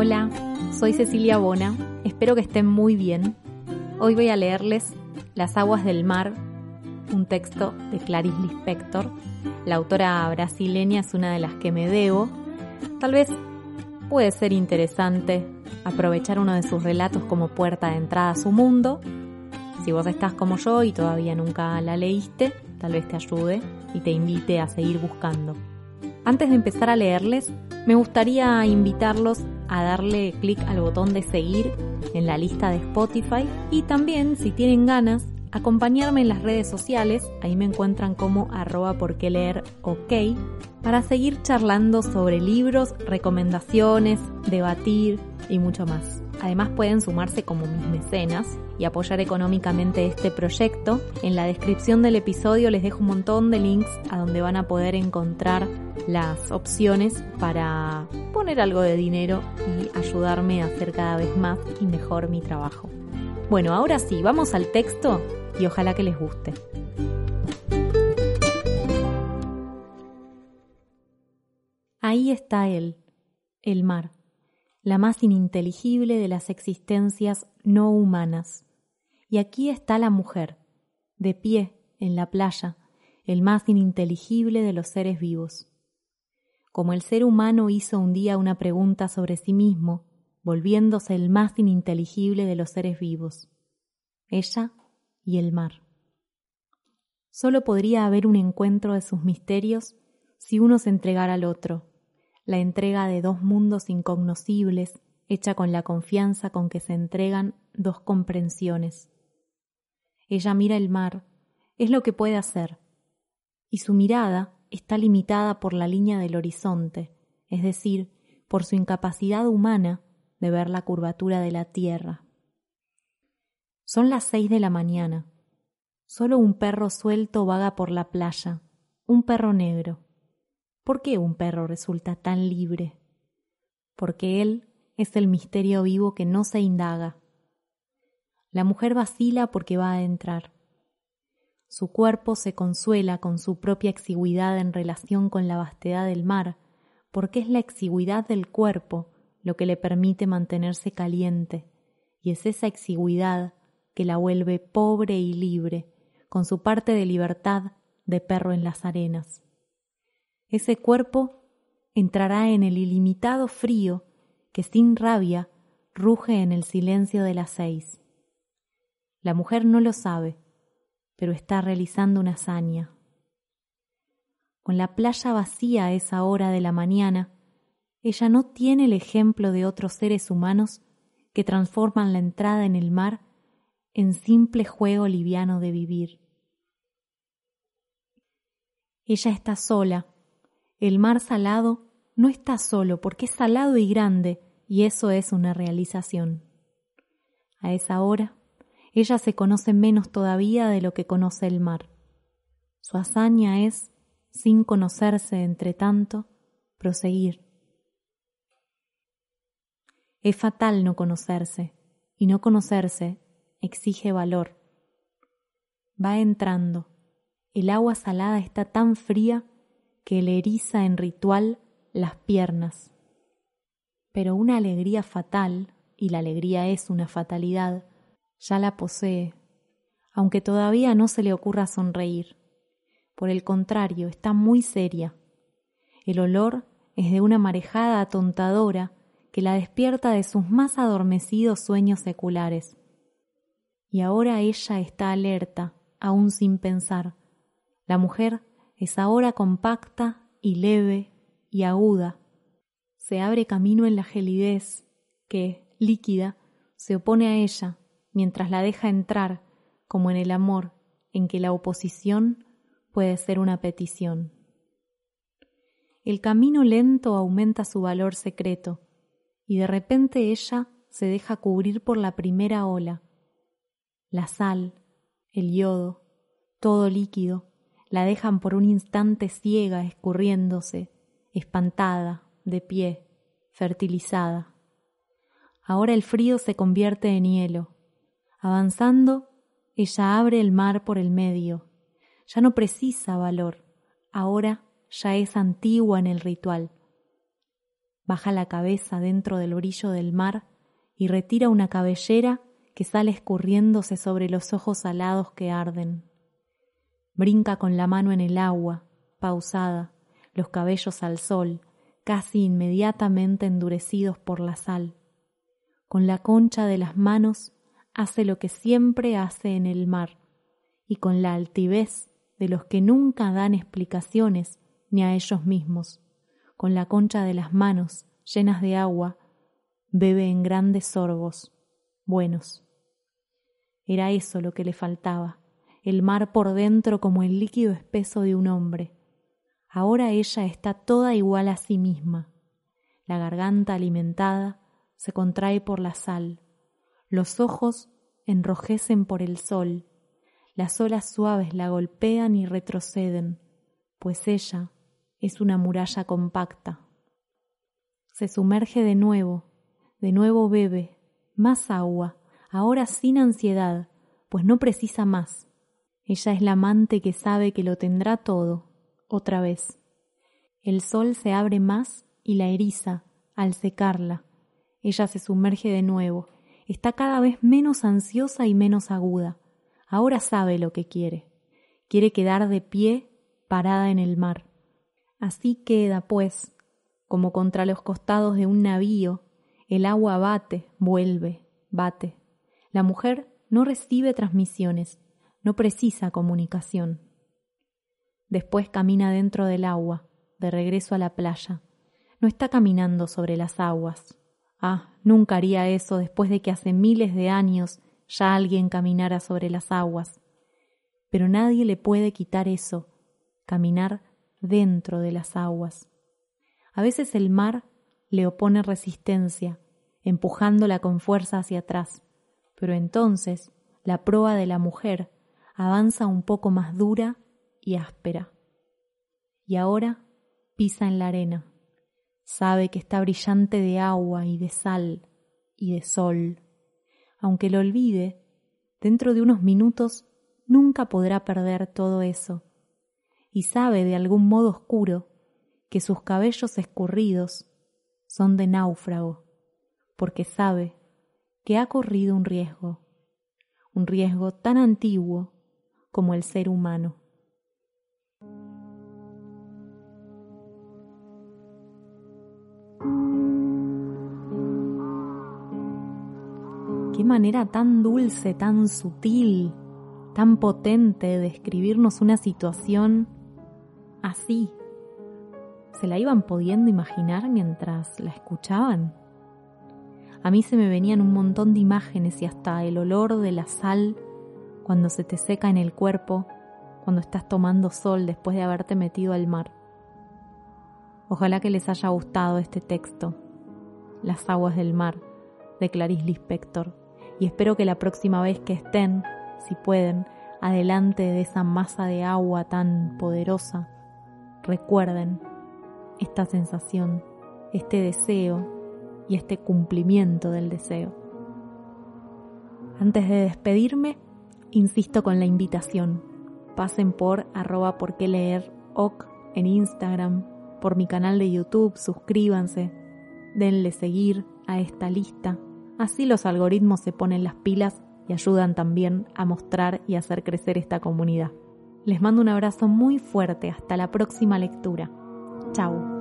Hola, soy Cecilia Bona, espero que estén muy bien. Hoy voy a leerles Las aguas del mar, un texto de Clarice Lispector. La autora brasileña es una de las que me debo. Tal vez puede ser interesante aprovechar uno de sus relatos como puerta de entrada a su mundo. Si vos estás como yo y todavía nunca la leíste, tal vez te ayude y te invite a seguir buscando. Antes de empezar a leerles, me gustaría invitarlos a darle clic al botón de seguir en la lista de Spotify. Y también, si tienen ganas, acompañarme en las redes sociales, ahí me encuentran como arroba por qué leer ok, para seguir charlando sobre libros, recomendaciones, debatir y mucho más. Además pueden sumarse como mis mecenas y apoyar económicamente este proyecto. En la descripción del episodio les dejo un montón de links a donde van a poder encontrar las opciones para poner algo de dinero y ayudarme a hacer cada vez más y mejor mi trabajo. Bueno, ahora sí, vamos al texto y ojalá que les guste. Ahí está él, el mar, la más ininteligible de las existencias no humanas. Y aquí está la mujer, de pie en la playa, el más ininteligible de los seres vivos. Como el ser humano hizo un día una pregunta sobre sí mismo, volviéndose el más ininteligible de los seres vivos. Ella y el mar. Solo podría haber un encuentro de sus misterios si uno se entregara al otro, la entrega de dos mundos incognoscibles, hecha con la confianza con que se entregan dos comprensiones. Ella mira el mar, es lo que puede hacer, y su mirada está limitada por la línea del horizonte, es decir, por su incapacidad humana de ver la curvatura de la tierra. Son las seis de la mañana. Solo un perro suelto vaga por la playa, un perro negro. ¿Por qué un perro resulta tan libre? Porque él es el misterio vivo que no se indaga. La mujer vacila porque va a entrar. Su cuerpo se consuela con su propia exigüidad en relación con la vastedad del mar, porque es la exigüidad del cuerpo lo que le permite mantenerse caliente, y es esa exigüidad que la vuelve pobre y libre, con su parte de libertad de perro en las arenas. Ese cuerpo entrará en el ilimitado frío que sin rabia ruge en el silencio de las seis. La mujer no lo sabe, pero está realizando una hazaña. Con la playa vacía a esa hora de la mañana, ella no tiene el ejemplo de otros seres humanos que transforman la entrada en el mar en simple juego liviano de vivir. Ella está sola. El mar salado no está solo porque es salado y grande y eso es una realización. A esa hora, ella se conoce menos todavía de lo que conoce el mar. Su hazaña es, sin conocerse entre tanto, proseguir. Es fatal no conocerse, y no conocerse exige valor. Va entrando. El agua salada está tan fría que le eriza en ritual las piernas. Pero una alegría fatal, y la alegría es una fatalidad, ya la posee, aunque todavía no se le ocurra sonreír. Por el contrario, está muy seria. El olor es de una marejada atontadora que la despierta de sus más adormecidos sueños seculares y ahora ella está alerta, aún sin pensar. La mujer es ahora compacta y leve y aguda. Se abre camino en la gelidez que, líquida, se opone a ella mientras la deja entrar, como en el amor, en que la oposición puede ser una petición. El camino lento aumenta su valor secreto, y de repente ella se deja cubrir por la primera ola, la sal, el yodo, todo líquido, la dejan por un instante ciega, escurriéndose, espantada, de pie, fertilizada. Ahora el frío se convierte en hielo. Avanzando, ella abre el mar por el medio. Ya no precisa valor, ahora ya es antigua en el ritual. baja la cabeza dentro del brillo del mar y retira una cabellera que sale escurriéndose sobre los ojos alados que arden. Brinca con la mano en el agua, pausada, los cabellos al sol, casi inmediatamente endurecidos por la sal. Con la concha de las manos hace lo que siempre hace en el mar, y con la altivez de los que nunca dan explicaciones ni a ellos mismos, con la concha de las manos llenas de agua, bebe en grandes sorbos, buenos. Era eso lo que le faltaba, el mar por dentro como el líquido espeso de un hombre. Ahora ella está toda igual a sí misma. La garganta alimentada se contrae por la sal, los ojos enrojecen por el sol, las olas suaves la golpean y retroceden, pues ella es una muralla compacta. Se sumerge de nuevo, de nuevo bebe, más agua, ahora sin ansiedad, pues no precisa más. Ella es la amante que sabe que lo tendrá todo, otra vez. El sol se abre más y la eriza al secarla. Ella se sumerge de nuevo, está cada vez menos ansiosa y menos aguda. Ahora sabe lo que quiere. Quiere quedar de pie, parada en el mar. Así queda, pues, como contra los costados de un navío, el agua bate, vuelve, bate. La mujer no recibe transmisiones, no precisa comunicación. Después camina dentro del agua, de regreso a la playa. No está caminando sobre las aguas. Ah, nunca haría eso después de que hace miles de años ya alguien caminara sobre las aguas. Pero nadie le puede quitar eso, caminar dentro de las aguas. A veces el mar le opone resistencia, empujándola con fuerza hacia atrás, pero entonces la proa de la mujer avanza un poco más dura y áspera. Y ahora pisa en la arena. Sabe que está brillante de agua y de sal y de sol. Aunque lo olvide, dentro de unos minutos nunca podrá perder todo eso. Y sabe de algún modo oscuro que sus cabellos escurridos son de náufrago, porque sabe que ha corrido un riesgo, un riesgo tan antiguo como el ser humano. Qué manera tan dulce, tan sutil, tan potente de describirnos una situación así. ¿Se la iban pudiendo imaginar mientras la escuchaban? A mí se me venían un montón de imágenes y hasta el olor de la sal cuando se te seca en el cuerpo, cuando estás tomando sol después de haberte metido al mar. Ojalá que les haya gustado este texto, Las aguas del mar, de Clarice Lispector, y espero que la próxima vez que estén, si pueden, adelante de esa masa de agua tan poderosa, recuerden esta sensación, este deseo y este cumplimiento del deseo. Antes de despedirme, Insisto con la invitación. Pasen por arroba por qué leer en Instagram, por mi canal de YouTube, suscríbanse, denle seguir a esta lista. Así los algoritmos se ponen las pilas y ayudan también a mostrar y hacer crecer esta comunidad. Les mando un abrazo muy fuerte. Hasta la próxima lectura. Chao.